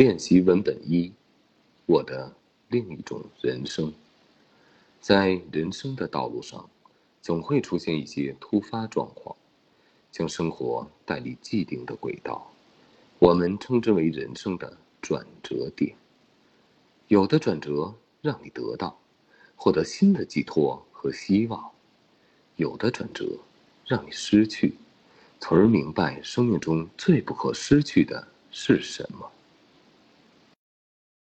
练习文本一我的另一种人生。在人生的道路上总会出现一些突发状况将生活带离既定的轨道我们称之为人生的转折点。有的转折让你得到获得新的寄托和希望。有的转折让你失去从而明白生命中最不可失去的是什么。